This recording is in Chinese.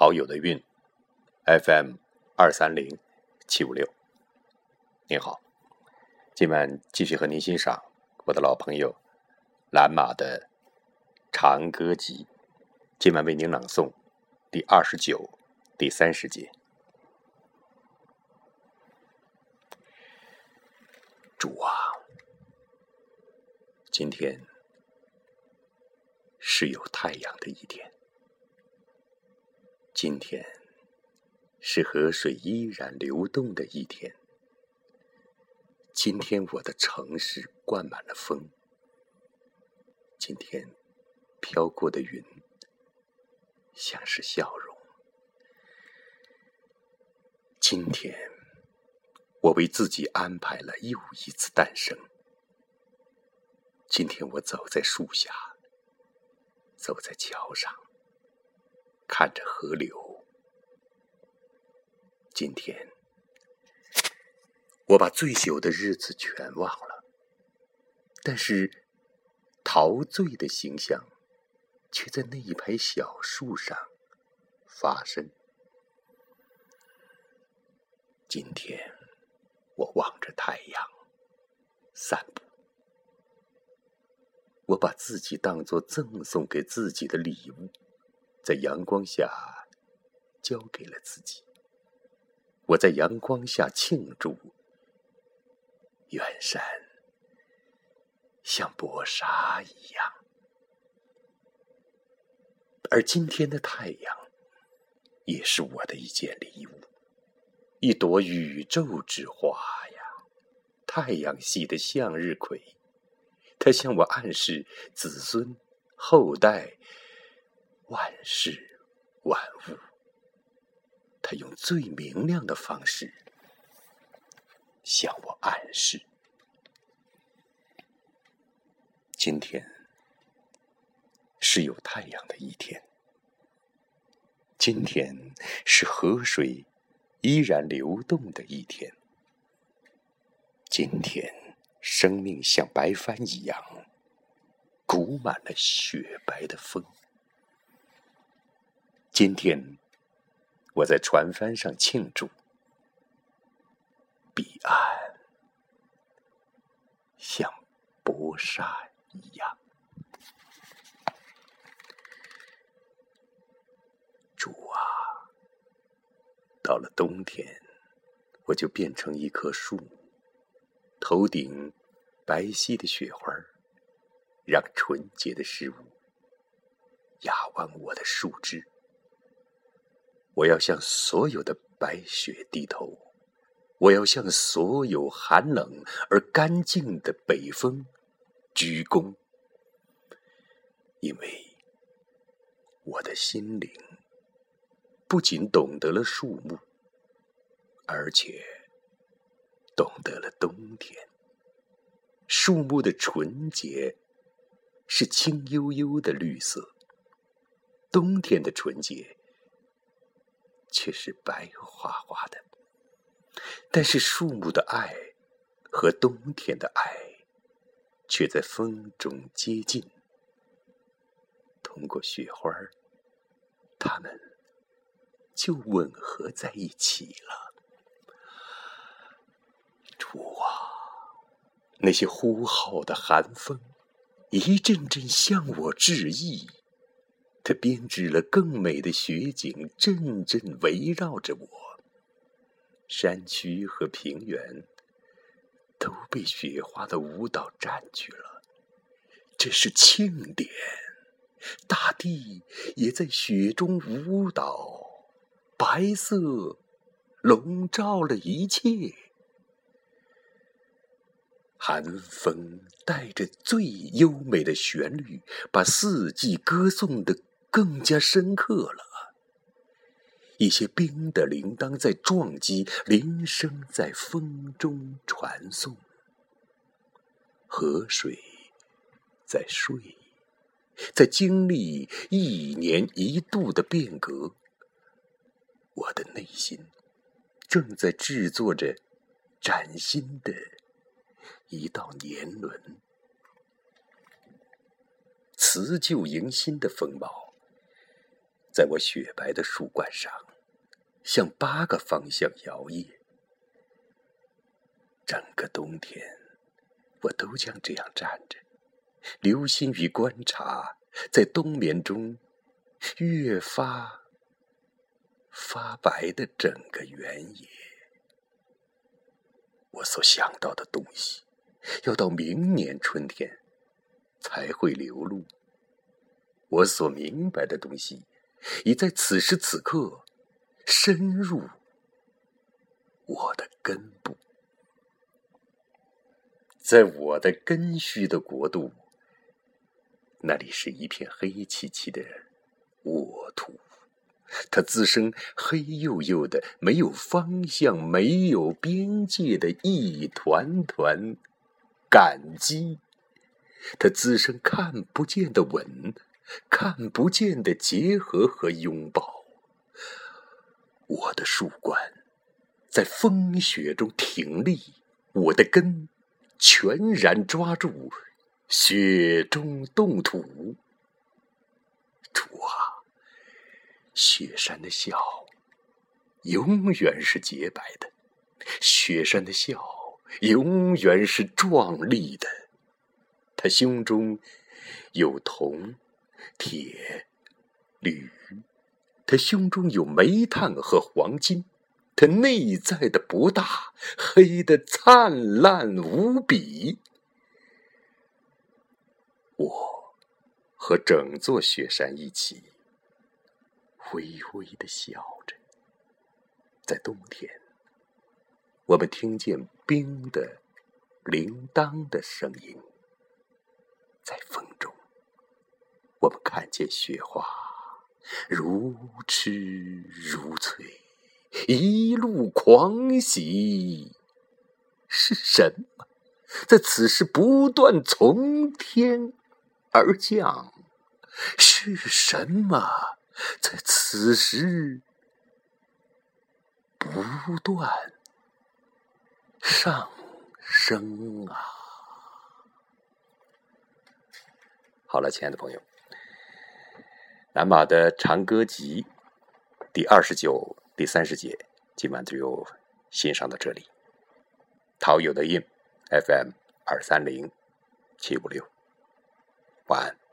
好友的韵，FM 二三零七五六。您好，今晚继续和您欣赏我的老朋友蓝马的《长歌集》，今晚为您朗诵第二十九、第三十节。主啊，今天是有太阳的一天。今天是河水依然流动的一天。今天我的城市灌满了风。今天飘过的云像是笑容。今天我为自己安排了又一次诞生。今天我走在树下，走在桥上。看着河流，今天我把醉酒的日子全忘了，但是陶醉的形象却在那一排小树上发生。今天我望着太阳散步，我把自己当作赠送给自己的礼物。在阳光下，交给了自己。我在阳光下庆祝，远山像薄纱一样，而今天的太阳也是我的一件礼物，一朵宇宙之花呀，太阳系的向日葵，它向我暗示子孙后代。万事万物，他用最明亮的方式向我暗示：今天是有太阳的一天，今天是河水依然流动的一天，今天生命像白帆一样鼓满了雪白的风。今天，我在船帆上庆祝。彼岸像薄纱一样。主啊，到了冬天，我就变成一棵树，头顶白皙的雪花，让纯洁的事物压弯我的树枝。我要向所有的白雪低头，我要向所有寒冷而干净的北风鞠躬，因为我的心灵不仅懂得了树木，而且懂得了冬天。树木的纯洁是青幽幽的绿色，冬天的纯洁。却是白花花的，但是树木的爱和冬天的爱，却在风中接近。通过雪花，它们就吻合在一起了。主啊，那些呼号的寒风，一阵阵向我致意。它编织了更美的雪景，阵阵围绕着我。山区和平原都被雪花的舞蹈占据了，这是庆典。大地也在雪中舞蹈，白色笼罩了一切。寒风带着最优美的旋律，把四季歌颂的。更加深刻了。一些冰的铃铛在撞击，铃声在风中传送。河水在睡，在经历一年一度的变革。我的内心正在制作着崭新的一道年轮，辞旧迎新的风貌。在我雪白的树冠上，向八个方向摇曳。整个冬天，我都将这样站着，留心于观察，在冬眠中越发发白的整个原野。我所想到的东西，要到明年春天才会流露；我所明白的东西，已在此时此刻深入我的根部。在我的根须的国度，那里是一片黑漆漆的沃土，它滋生黑黝黝的、没有方向、没有边界的一团团感激，它滋生看不见的吻、看不见的结合和拥抱。我的树冠在风雪中挺立，我的根。全然抓住雪中冻土，主啊，雪山的笑永远是洁白的，雪山的笑永远是壮丽的。他胸中有铜、铁、铝，他胸中有煤炭和黄金。他内在的不大，黑的灿烂无比。我和整座雪山一起，微微的笑着。在冬天，我们听见冰的铃铛的声音；在风，我们看见雪花如痴如醉。一路狂喜，是什么在此时不断从天而降？是什么在此时不断上升啊？好了，亲爱的朋友，南马的长歌集第二十九。第三十节，今晚就欣赏到这里。陶友的音，FM 二三零七五六，晚安。